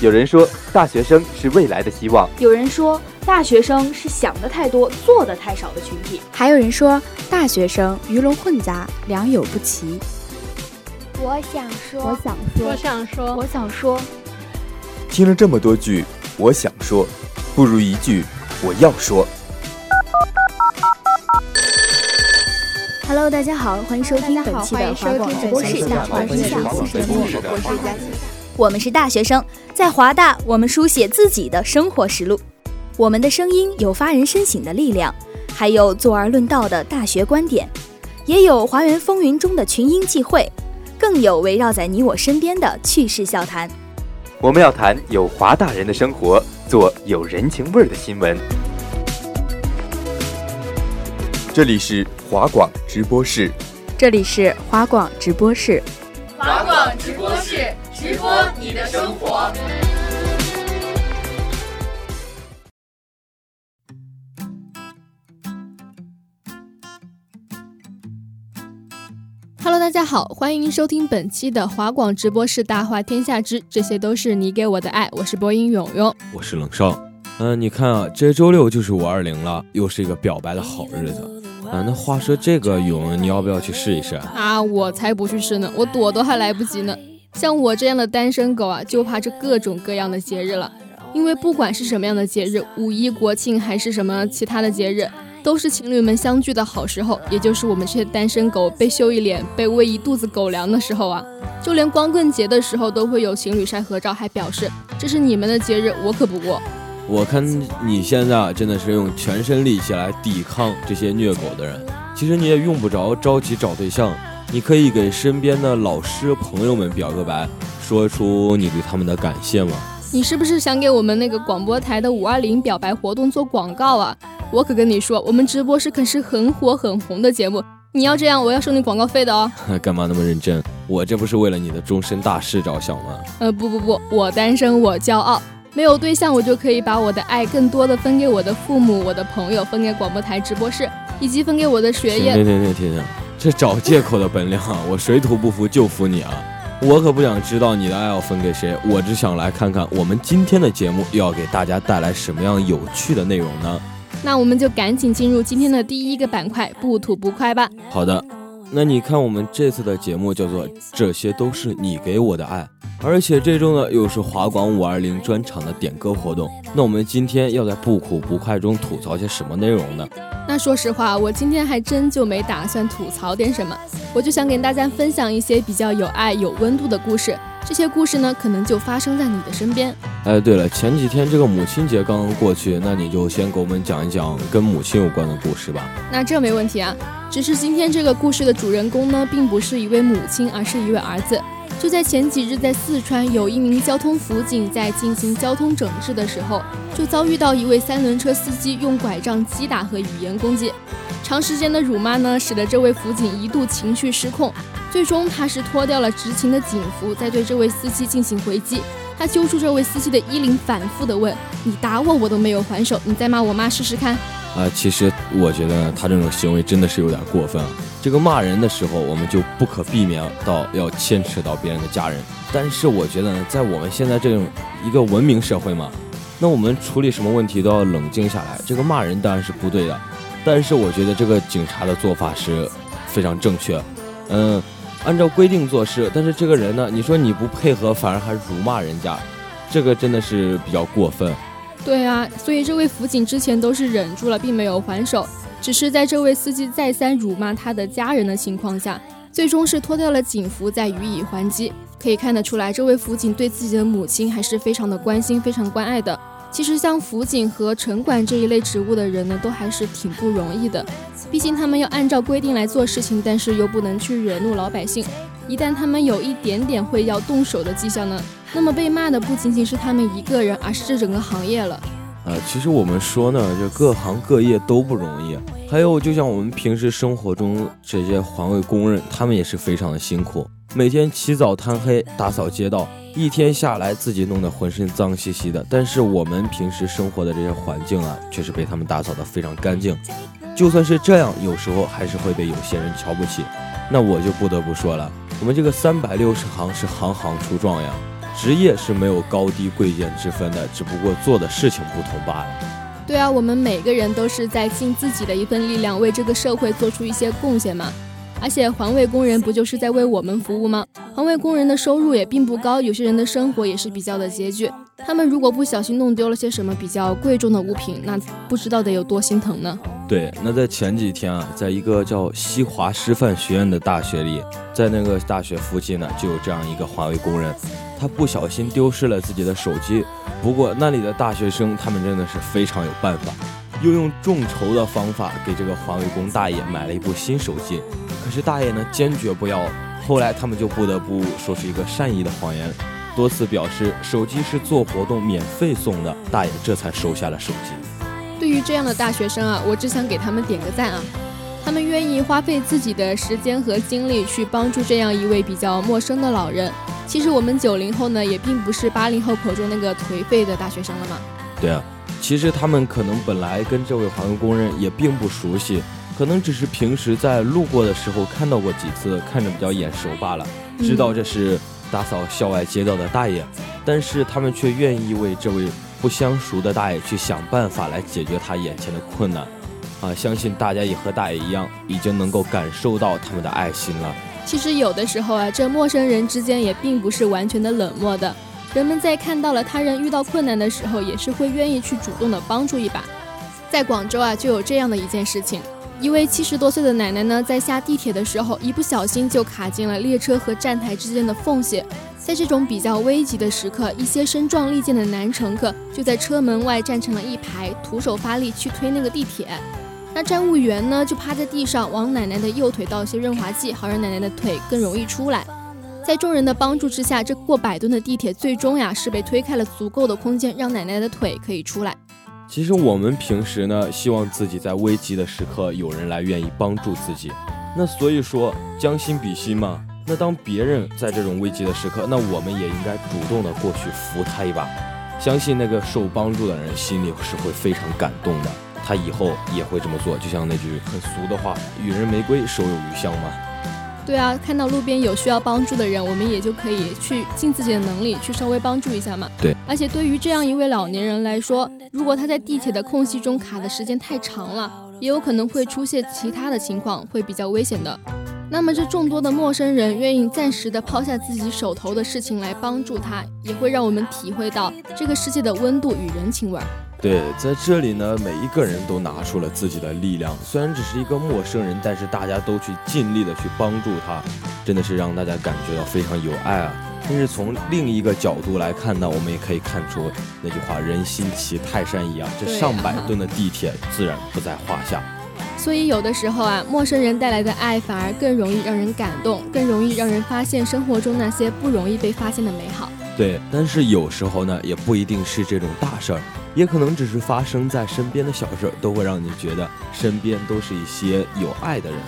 有人说，大学生是未来的希望；有人说，大学生是想的太多、做的太少的群体；还有人说，大学生鱼龙混杂、良莠不齐。我想说，我想说，我想说，我想说。听了这么多句，我想说，不如一句我要说。Hello，大家好，欢迎收听本期的华广直播室大话天下，我是佳琪。我们是大学生，在华大，我们书写自己的生活实录。我们的声音有发人深省的力量，还有坐而论道的大学观点，也有华园风云中的群英际会，更有围绕在你我身边的趣事笑谈。我们要谈有华大人的生活，做有人情味儿的新闻。这里是华广直播室，这里是华广直播室，华广直播室。直播你的生活。Hello，大家好，欢迎收听本期的华广直播室《大话天下之这些都是你给我的爱》，我是播音勇勇，我是冷少。嗯，你看啊，这周六就是五二零了，又是一个表白的好日子。啊，那话说这个勇，你要不要去试一试啊？我才不去试呢，我躲都还来不及呢。像我这样的单身狗啊，就怕这各种各样的节日了。因为不管是什么样的节日，五一、国庆还是什么其他的节日，都是情侣们相聚的好时候，也就是我们这些单身狗被秀一脸、被喂一肚子狗粮的时候啊。就连光棍节的时候，都会有情侣晒合照，还表示这是你们的节日，我可不过。我看你现在啊，真的是用全身力气来抵抗这些虐狗的人。其实你也用不着着急找对象。你可以给身边的老师朋友们表个白，说出你对他们的感谢吗？你是不是想给我们那个广播台的五二零表白活动做广告啊？我可跟你说，我们直播室可是很火很红的节目。你要这样，我要收你广告费的哦。干嘛那么认真？我这不是为了你的终身大事着想吗？呃，不不不，我单身我骄傲，没有对象我就可以把我的爱更多的分给我的父母、我的朋友，分给广播台直播室，以及分给我的学业。停停停停停。这找借口的本领啊，我水土不服就服你啊！我可不想知道你的爱要分给谁，我只想来看看我们今天的节目要给大家带来什么样有趣的内容呢？那我们就赶紧进入今天的第一个板块——不吐不快吧。好的，那你看我们这次的节目叫做“这些都是你给我的爱”，而且这周呢又是华广五二零专场的点歌活动。那我们今天要在不苦不快中吐槽些什么内容呢？那说实话，我今天还真就没打算吐槽点什么，我就想给大家分享一些比较有爱、有温度的故事。这些故事呢，可能就发生在你的身边。哎，对了，前几天这个母亲节刚刚过去，那你就先给我们讲一讲跟母亲有关的故事吧。那这没问题啊，只是今天这个故事的主人公呢，并不是一位母亲，而是一位儿子。就在前几日，在四川有一名交通辅警在进行交通整治的时候，就遭遇到一位三轮车司机用拐杖击打和语言攻击。长时间的辱骂呢，使得这位辅警一度情绪失控，最终他是脱掉了执勤的警服，在对这位司机进行回击。他揪住这位司机的衣领，反复的问：“你打我，我都没有还手，你再骂我妈试试看。”啊，其实我觉得他这种行为真的是有点过分啊。这个骂人的时候，我们就不可避免到要牵扯到别人的家人。但是我觉得呢，在我们现在这种一个文明社会嘛，那我们处理什么问题都要冷静下来。这个骂人当然是不对的，但是我觉得这个警察的做法是非常正确。嗯，按照规定做事，但是这个人呢，你说你不配合，反而还辱骂人家，这个真的是比较过分。对啊，所以这位辅警之前都是忍住了，并没有还手，只是在这位司机再三辱骂他的家人的情况下，最终是脱掉了警服再予以还击。可以看得出来，这位辅警对自己的母亲还是非常的关心、非常关爱的。其实像辅警和城管这一类职务的人呢，都还是挺不容易的，毕竟他们要按照规定来做事情，但是又不能去惹怒老百姓。一旦他们有一点点会要动手的迹象呢？那么被骂的不仅仅是他们一个人，而是这整个行业了。呃，其实我们说呢，这各行各业都不容易。还有，就像我们平时生活中这些环卫工人，他们也是非常的辛苦，每天起早贪黑打扫街道，一天下来自己弄得浑身脏兮兮的。但是我们平时生活的这些环境啊，却是被他们打扫得非常干净。就算是这样，有时候还是会被有些人瞧不起。那我就不得不说了，我们这个三百六十行是行行出状元，职业是没有高低贵贱之分的，只不过做的事情不同罢了。对啊，我们每个人都是在尽自己的一份力量，为这个社会做出一些贡献嘛。而且环卫工人不就是在为我们服务吗？环卫工人的收入也并不高，有些人的生活也是比较的拮据。他们如果不小心弄丢了些什么比较贵重的物品，那不知道得有多心疼呢？对，那在前几天啊，在一个叫西华师范学院的大学里，在那个大学附近呢，就有这样一个环卫工人，他不小心丢失了自己的手机。不过那里的大学生，他们真的是非常有办法，又用众筹的方法给这个环卫工大爷买了一部新手机。可是大爷呢坚决不要，后来他们就不得不说出一个善意的谎言，多次表示手机是做活动免费送的，大爷这才收下了手机。对于这样的大学生啊，我只想给他们点个赞啊，他们愿意花费自己的时间和精力去帮助这样一位比较陌生的老人。其实我们九零后呢，也并不是八零后口中那个颓废的大学生了嘛。对啊，其实他们可能本来跟这位环卫工人也并不熟悉。可能只是平时在路过的时候看到过几次，看着比较眼熟罢了，知道这是打扫校外街道的大爷，但是他们却愿意为这位不相熟的大爷去想办法来解决他眼前的困难，啊，相信大家也和大爷一样，已经能够感受到他们的爱心了。其实有的时候啊，这陌生人之间也并不是完全的冷漠的，人们在看到了他人遇到困难的时候，也是会愿意去主动的帮助一把。在广州啊，就有这样的一件事情。一位七十多岁的奶奶呢，在下地铁的时候，一不小心就卡进了列车和站台之间的缝隙。在这种比较危急的时刻，一些身壮力健的男乘客就在车门外站成了一排，徒手发力去推那个地铁。那站务员呢，就趴在地上往奶奶的右腿倒些润滑剂，好让奶奶的腿更容易出来。在众人的帮助之下，这过百吨的地铁最终呀是被推开了足够的空间，让奶奶的腿可以出来。其实我们平时呢，希望自己在危急的时刻有人来愿意帮助自己，那所以说将心比心嘛。那当别人在这种危急的时刻，那我们也应该主动的过去扶他一把。相信那个受帮助的人心里是会非常感动的，他以后也会这么做。就像那句很俗的话：“予人玫瑰，手有余香”嘛。对啊，看到路边有需要帮助的人，我们也就可以去尽自己的能力去稍微帮助一下嘛。对，而且对于这样一位老年人来说，如果他在地铁的空隙中卡的时间太长了，也有可能会出现其他的情况，会比较危险的。那么这众多的陌生人愿意暂时的抛下自己手头的事情来帮助他，也会让我们体会到这个世界的温度与人情味儿。对，在这里呢，每一个人都拿出了自己的力量。虽然只是一个陌生人，但是大家都去尽力的去帮助他，真的是让大家感觉到非常有爱啊。但是从另一个角度来看呢，我们也可以看出那句话“人心齐泰山一啊”，这上百吨的地铁自然不在话下。所以有的时候啊，陌生人带来的爱反而更容易让人感动，更容易让人发现生活中那些不容易被发现的美好。对，但是有时候呢，也不一定是这种大事儿。也可能只是发生在身边的小事，都会让你觉得身边都是一些有爱的人。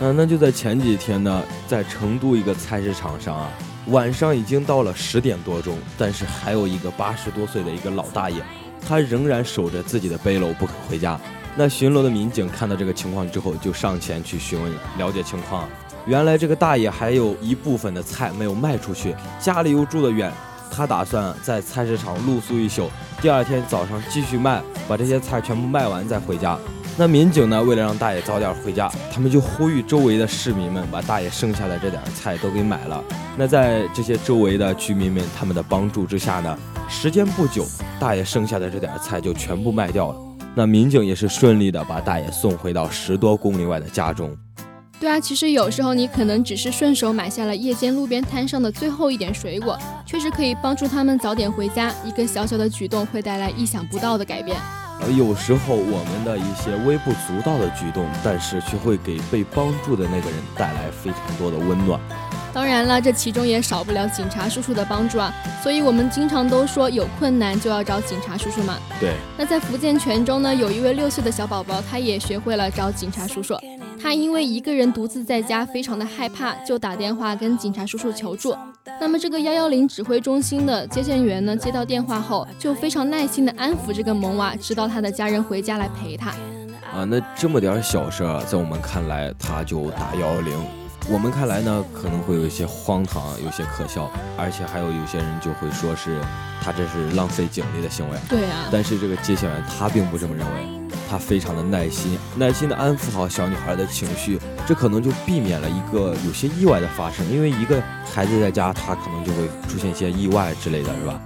嗯，那就在前几天呢，在成都一个菜市场上啊，晚上已经到了十点多钟，但是还有一个八十多岁的一个老大爷，他仍然守着自己的背篓不肯回家。那巡逻的民警看到这个情况之后，就上前去询问了解情况。原来这个大爷还有一部分的菜没有卖出去，家里又住得远。他打算在菜市场露宿一宿，第二天早上继续卖，把这些菜全部卖完再回家。那民警呢，为了让大爷早点回家，他们就呼吁周围的市民们把大爷剩下的这点菜都给买了。那在这些周围的居民们他们的帮助之下呢，时间不久，大爷剩下的这点菜就全部卖掉了。那民警也是顺利的把大爷送回到十多公里外的家中。对啊，其实有时候你可能只是顺手买下了夜间路边摊上的最后一点水果，确实可以帮助他们早点回家。一个小小的举动会带来意想不到的改变。而，有时候我们的一些微不足道的举动，但是却会给被帮助的那个人带来非常多的温暖。当然了，这其中也少不了警察叔叔的帮助啊。所以我们经常都说有困难就要找警察叔叔嘛。对。那在福建泉州呢，有一位六岁的小宝宝，他也学会了找警察叔叔。他因为一个人独自在家，非常的害怕，就打电话跟警察叔叔求助。那么这个幺幺零指挥中心的接线员呢，接到电话后就非常耐心的安抚这个萌娃，直到他的家人回家来陪他。啊，那这么点小事儿，在我们看来，他就打幺幺零。我们看来呢，可能会有一些荒唐，有些可笑，而且还有有些人就会说是他这是浪费警力的行为。对啊。但是这个接线员他并不这么认为，他非常的耐心，耐心的安抚好小女孩的情绪，这可能就避免了一个有些意外的发生。因为一个孩子在家，他可能就会出现一些意外之类的，是吧？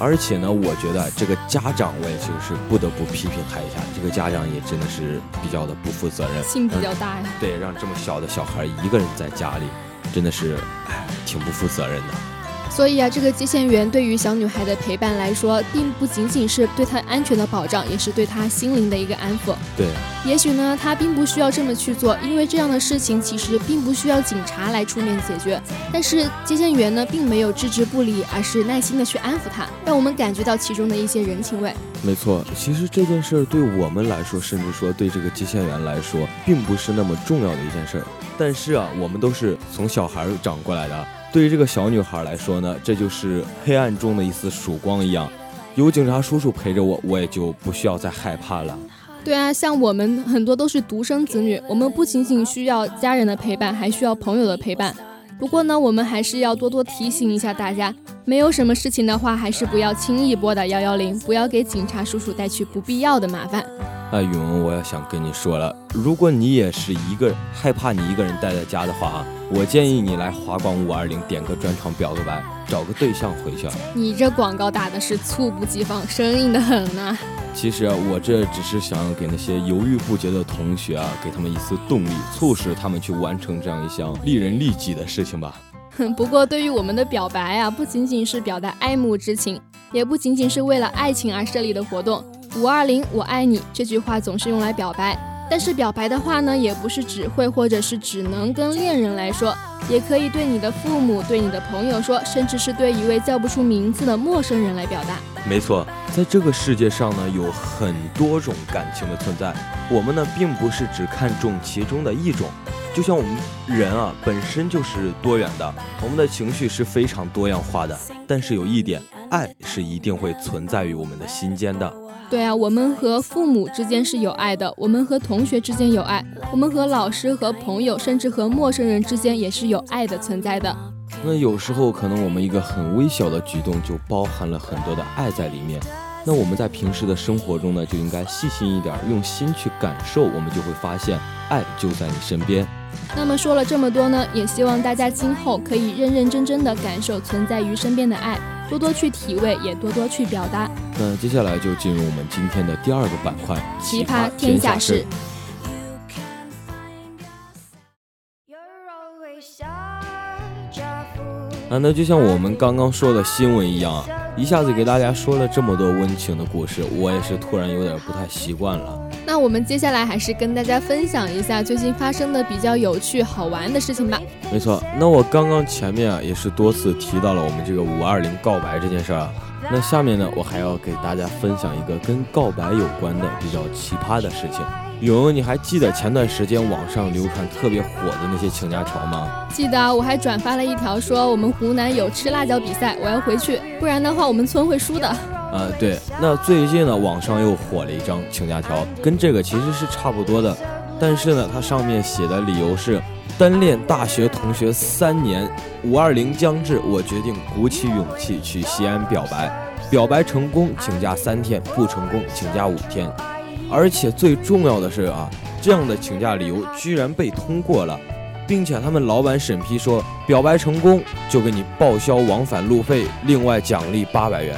而且呢，我觉得这个家长我也就是不得不批评他一下，这个家长也真的是比较的不负责任，心比较大呀。对，让这么小的小孩一个人在家里，真的是，哎，挺不负责任的。所以啊，这个接线员对于小女孩的陪伴来说，并不仅仅是对她安全的保障，也是对她心灵的一个安抚。对，也许呢，她并不需要这么去做，因为这样的事情其实并不需要警察来出面解决。但是接线员呢，并没有置之不理，而是耐心的去安抚她，让我们感觉到其中的一些人情味。没错，其实这件事儿对我们来说，甚至说对这个接线员来说，并不是那么重要的一件事儿。但是啊，我们都是从小孩长过来的。对于这个小女孩来说呢，这就是黑暗中的一丝曙光一样，有警察叔叔陪着我，我也就不需要再害怕了。对啊，像我们很多都是独生子女，我们不仅仅需要家人的陪伴，还需要朋友的陪伴。不过呢，我们还是要多多提醒一下大家，没有什么事情的话，还是不要轻易拨打幺幺零，不要给警察叔叔带去不必要的麻烦。哎，允文，我也想跟你说了，如果你也是一个害怕你一个人待在家的话啊，我建议你来华广五二零点个专场表个白，找个对象回去。你这广告打的是猝不及防，生硬的很呢。其实啊我这只是想要给那些犹豫不决的同学啊，给他们一丝动力，促使他们去完成这样一项利人利己的事情吧。哼，不过对于我们的表白啊，不仅仅是表达爱慕之情，也不仅仅是为了爱情而设立的活动。五二零，我爱你这句话总是用来表白，但是表白的话呢，也不是只会或者是只能跟恋人来说，也可以对你的父母、对你的朋友说，甚至是对一位叫不出名字的陌生人来表达。没错，在这个世界上呢，有很多种感情的存在，我们呢，并不是只看重其中的一种。就像我们人啊，本身就是多元的，我们的情绪是非常多样化的。但是有一点，爱是一定会存在于我们的心间的。对啊，我们和父母之间是有爱的，我们和同学之间有爱，我们和老师、和朋友，甚至和陌生人之间也是有爱的存在的。那有时候可能我们一个很微小的举动就包含了很多的爱在里面。那我们在平时的生活中呢，就应该细心一点，用心去感受，我们就会发现爱就在你身边。那么说了这么多呢，也希望大家今后可以认认真真的感受存在于身边的爱。多多去体味，也多多去表达。那接下来就进入我们今天的第二个板块——奇葩天下事。啊，那就像我们刚刚说的新闻一样，一下子给大家说了这么多温情的故事，我也是突然有点不太习惯了。那我们接下来还是跟大家分享一下最近发生的比较有趣好玩的事情吧。没错，那我刚刚前面啊也是多次提到了我们这个五二零告白这件事儿啊。那下面呢，我还要给大家分享一个跟告白有关的比较奇葩的事情。勇，你还记得前段时间网上流传特别火的那些请假条吗？记得，我还转发了一条说我们湖南有吃辣椒比赛，我要回去，不然的话我们村会输的。呃，对，那最近呢，网上又火了一张请假条，跟这个其实是差不多的，但是呢，它上面写的理由是单恋大学同学三年，五二零将至，我决定鼓起勇气去西安表白，表白成功请假三天，不成功请假五天，而且最重要的是啊，这样的请假理由居然被通过了，并且他们老板审批说，表白成功就给你报销往返路费，另外奖励八百元。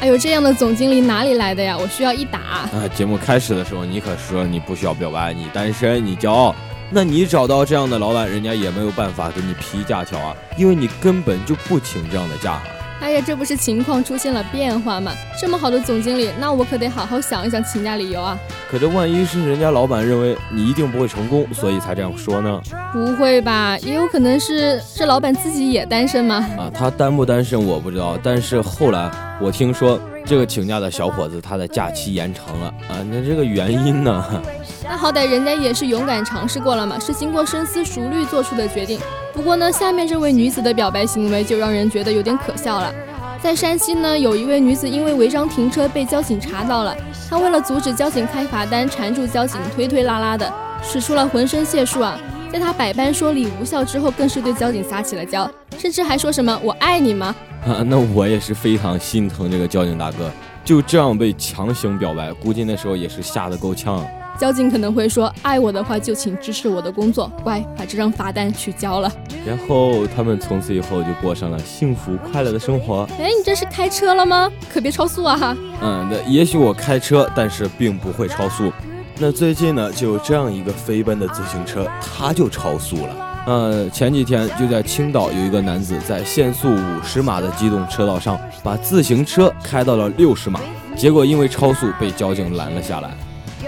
哎呦，这样的总经理哪里来的呀？我需要一打啊！节目开始的时候，你可说你不需要表白，你单身，你骄傲。那你找到这样的老板，人家也没有办法给你批假条啊，因为你根本就不请这样的假。哎呀，这不是情况出现了变化吗？这么好的总经理，那我可得好好想一想请假理由啊。可这万一是人家老板认为你一定不会成功，所以才这样说呢？不会吧？也有可能是这老板自己也单身吗？啊，他单不单身我不知道，但是后来我听说这个请假的小伙子他的假期延长了啊，那这个原因呢？那好歹人家也是勇敢尝试过了嘛，是经过深思熟虑做出的决定。不过呢，下面这位女子的表白行为就让人觉得有点可笑了。在山西呢，有一位女子因为违章停车被交警查到了，她为了阻止交警开罚单，缠住交警推推拉拉的，使出了浑身解数啊！在她百般说理无效之后，更是对交警撒起了娇，甚至还说什么“我爱你吗”？啊，那我也是非常心疼这个交警大哥，就这样被强行表白，估计那时候也是吓得够呛。交警可能会说：“爱我的话，就请支持我的工作，乖，把这张罚单去交了。”然后他们从此以后就过上了幸福快乐的生活。哎，你这是开车了吗？可别超速啊！哈。嗯，那也许我开车，但是并不会超速。那最近呢，就有这样一个飞奔的自行车，它就超速了。呃，前几天就在青岛有一个男子在限速五十码的机动车道上，把自行车开到了六十码，结果因为超速被交警拦了下来。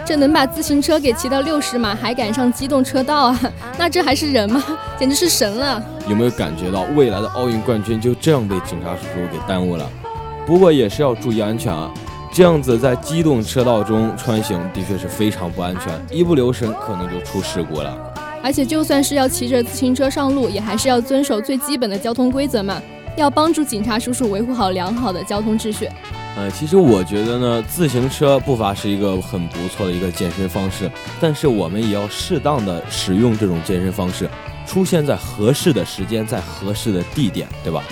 这能把自行车给骑到六十码，还赶上机动车道啊？那这还是人吗？简直是神了！有没有感觉到未来的奥运冠军就这样被警察叔叔给耽误了？不过也是要注意安全啊！这样子在机动车道中穿行的确是非常不安全，一不留神可能就出事故了。而且就算是要骑着自行车上路，也还是要遵守最基本的交通规则嘛，要帮助警察叔叔维护好良好的交通秩序。呃，其实我觉得呢，自行车步伐是一个很不错的一个健身方式，但是我们也要适当的使用这种健身方式，出现在合适的时间，在合适的地点，对吧？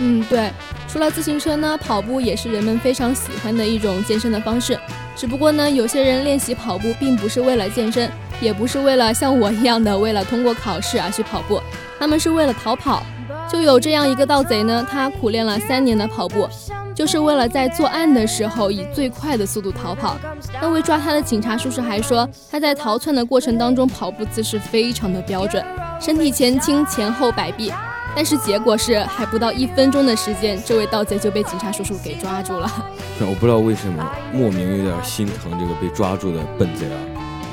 嗯，对。除了自行车呢，跑步也是人们非常喜欢的一种健身的方式。只不过呢，有些人练习跑步并不是为了健身，也不是为了像我一样的为了通过考试而去跑步，他们是为了逃跑。就有这样一个盗贼呢，他苦练了三年的跑步。就是为了在作案的时候以最快的速度逃跑。那位抓他的警察叔叔还说，他在逃窜的过程当中跑步姿势非常的标准，身体前倾前后摆臂。但是结果是，还不到一分钟的时间，这位盗贼就被警察叔叔给抓住了。我不知道为什么，莫名有点心疼这个被抓住的笨贼啊。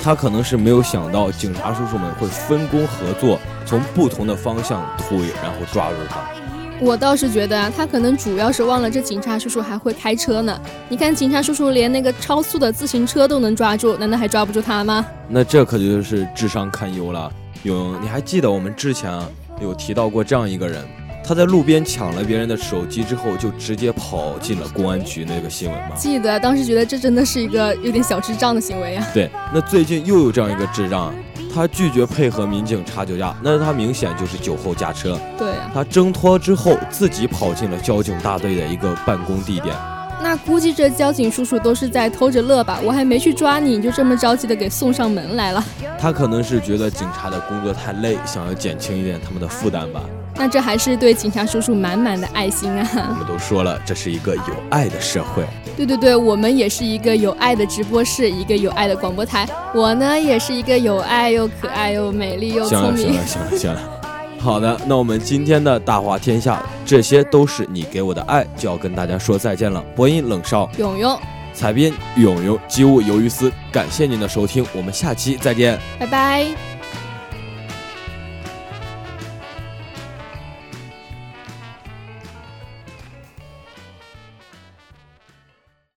他可能是没有想到警察叔叔们会分工合作，从不同的方向推，然后抓住他。我倒是觉得啊，他可能主要是忘了这警察叔叔还会开车呢。你看，警察叔叔连那个超速的自行车都能抓住，难道还抓不住他吗？那这可就是智商堪忧了。勇，你还记得我们之前有提到过这样一个人，他在路边抢了别人的手机之后，就直接跑进了公安局那个新闻吗？记得，当时觉得这真的是一个有点小智障的行为啊。对，那最近又有这样一个智障。他拒绝配合民警查酒驾，那他明显就是酒后驾车。对呀，他挣脱之后自己跑进了交警大队的一个办公地点。那估计这交警叔叔都是在偷着乐吧？我还没去抓你，你就这么着急的给送上门来了。他可能是觉得警察的工作太累，想要减轻一点他们的负担吧。那这还是对警察叔叔满满的爱心啊！我们都说了，这是一个有爱的社会。对对对，我们也是一个有爱的直播室，一个有爱的广播台。我呢，也是一个有爱又可爱又美丽又聪明。行了行了行了，好的，那我们今天的大话天下，这些都是你给我的爱，就要跟大家说再见了。播音冷少，勇勇，采编勇勇，机务鱿鱼丝，感谢您的收听，我们下期再见，拜拜。